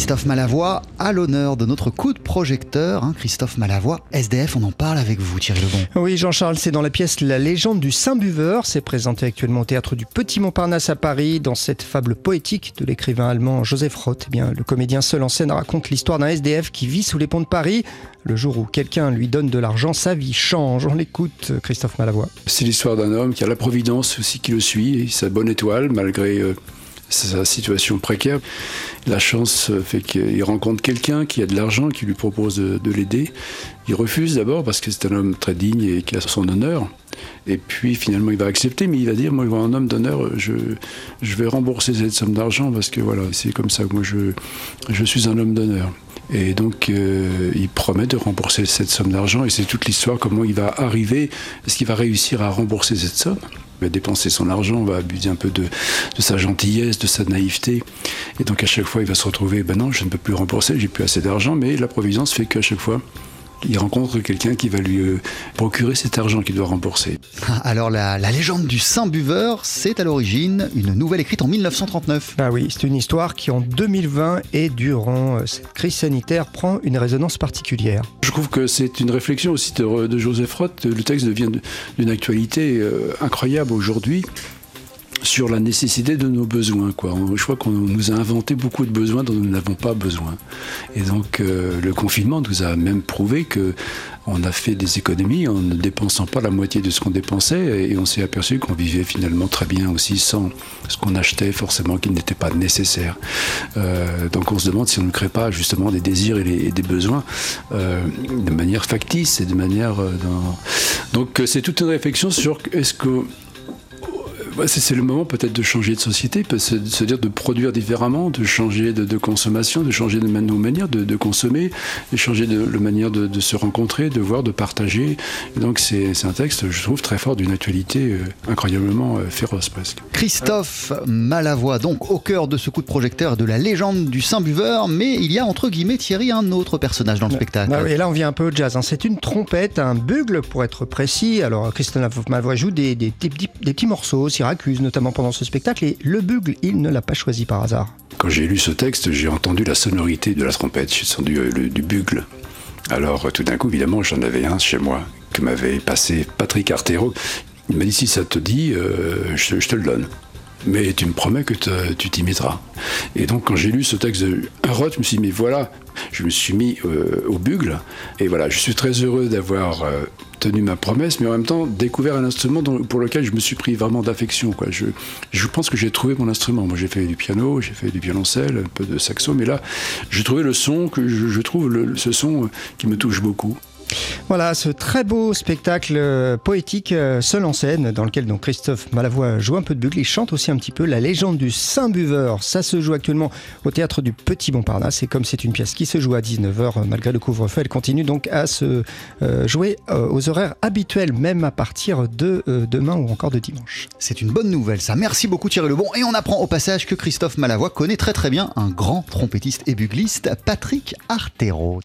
Christophe Malavoie à l'honneur de notre coup de projecteur. Hein, Christophe Malavoie, SDF, on en parle avec vous Thierry Lebon. Oui Jean-Charles, c'est dans la pièce La légende du Saint-Buveur. C'est présenté actuellement au théâtre du Petit Montparnasse à Paris. Dans cette fable poétique de l'écrivain allemand Joseph Roth, eh bien, le comédien seul en scène raconte l'histoire d'un SDF qui vit sous les ponts de Paris. Le jour où quelqu'un lui donne de l'argent, sa vie change. On l'écoute, Christophe Malavoie. C'est l'histoire d'un homme qui a la providence aussi qui le suit, et sa bonne étoile malgré... Euh, sa situation précaire. La chance fait qu'il rencontre quelqu'un qui a de l'argent, qui lui propose de, l'aider. Il refuse d'abord parce que c'est un homme très digne et qui a son honneur. Et puis finalement, il va accepter, mais il va dire Moi, je vois un homme d'honneur, je, vais rembourser cette somme d'argent parce que voilà, c'est comme ça que moi, je, je suis un homme d'honneur. Et donc, euh, il promet de rembourser cette somme d'argent. Et c'est toute l'histoire, comment il va arriver, est-ce qu'il va réussir à rembourser cette somme va dépenser son argent, va abuser un peu de, sa gentillesse, de sa naïveté. Et donc à chaque fois, il va se retrouver, ben non, je ne peux plus rembourser, j'ai plus assez d'argent, mais la providence fait qu'à chaque fois, il rencontre quelqu'un qui va lui euh, procurer cet argent qu'il doit rembourser. Ah, alors la, légende du Saint Buveur, c'est à l'origine une nouvelle écrite en 1939. Ah oui, c'est une histoire qui en 2020 et durant euh, cette crise sanitaire prend une résonance particulière. Je trouve que c'est une réflexion aussi de, Joseph Roth. Le texte devient d'une actualité euh, incroyable aujourd'hui sur la nécessité de nos besoins. Quoi. Je crois qu'on nous a inventé beaucoup de besoins dont nous n'avons pas besoin. Et donc euh, le confinement nous a même prouvé que on a fait des économies en ne dépensant pas la moitié de ce qu'on dépensait et on s'est aperçu qu'on vivait finalement très bien aussi sans ce qu'on achetait forcément qui n'était pas nécessaire. Euh, donc on se demande si on ne crée pas justement des désirs et, des besoins euh, de manière factice et de manière... Donc c'est toute une réflexion sur est-ce que c'est le moment peut-être de changer de société, se dire de produire différemment, de changer de, consommation, de changer de nos manières de, consommer, de changer de, manière de, se rencontrer, de voir, de partager. donc c'est un texte, je trouve, très fort d'une actualité euh, incroyablement euh, féroce presque. Christophe Malavoie, donc au cœur de ce coup de projecteur de la légende du Saint-Buveur, mais il y a entre guillemets Thierry un autre personnage dans le spectacle. et là on vient un peu au jazz, hein. c'est une trompette, un bugle pour être précis. Alors Christophe Malavoie joue des, des, petits morceaux, accuse notamment pendant ce spectacle, et le bugle, il ne l'a pas choisi par hasard. Quand j'ai lu ce texte, j'ai entendu la sonorité de la trompette, j'ai entendu euh, du bugle. Alors tout d'un coup, évidemment, j'en avais un chez moi que m'avait passé Patrick Artero. Il m'a dit si ça te dit, euh, je, te le donne mais tu me promets que tu t'imiteras. Et donc quand j'ai lu ce texte de Roth, je me suis dit, mais voilà, je me suis mis euh, au bugle, et voilà, je suis très heureux d'avoir tenu ma promesse, mais en même temps découvert un instrument pour lequel je me suis pris vraiment d'affection. Je, je pense que j'ai trouvé mon instrument. Moi, j'ai fait du piano, j'ai fait du violoncelle, un peu de saxo, mais là, j'ai trouvé le son que je, trouve ce son qui me touche beaucoup. Voilà, ce très beau spectacle euh, poétique euh, seul en scène, dans lequel donc Christophe Malavoie joue un peu de bugle, il chante aussi un petit peu la légende du Saint-Buveur. Ça se joue actuellement au théâtre du Petit Montparnasse, et comme c'est une pièce qui se joue à 19h, malgré le couvre-feu, elle continue donc à se euh, jouer aux horaires habituels, même à partir de demain ou encore de dimanche. C'est une bonne nouvelle, ça. Merci beaucoup Thierry Lebon. Et on apprend au passage que Christophe Malavoie connaît très très bien un grand trompettiste et bugliste, Patrick Artero.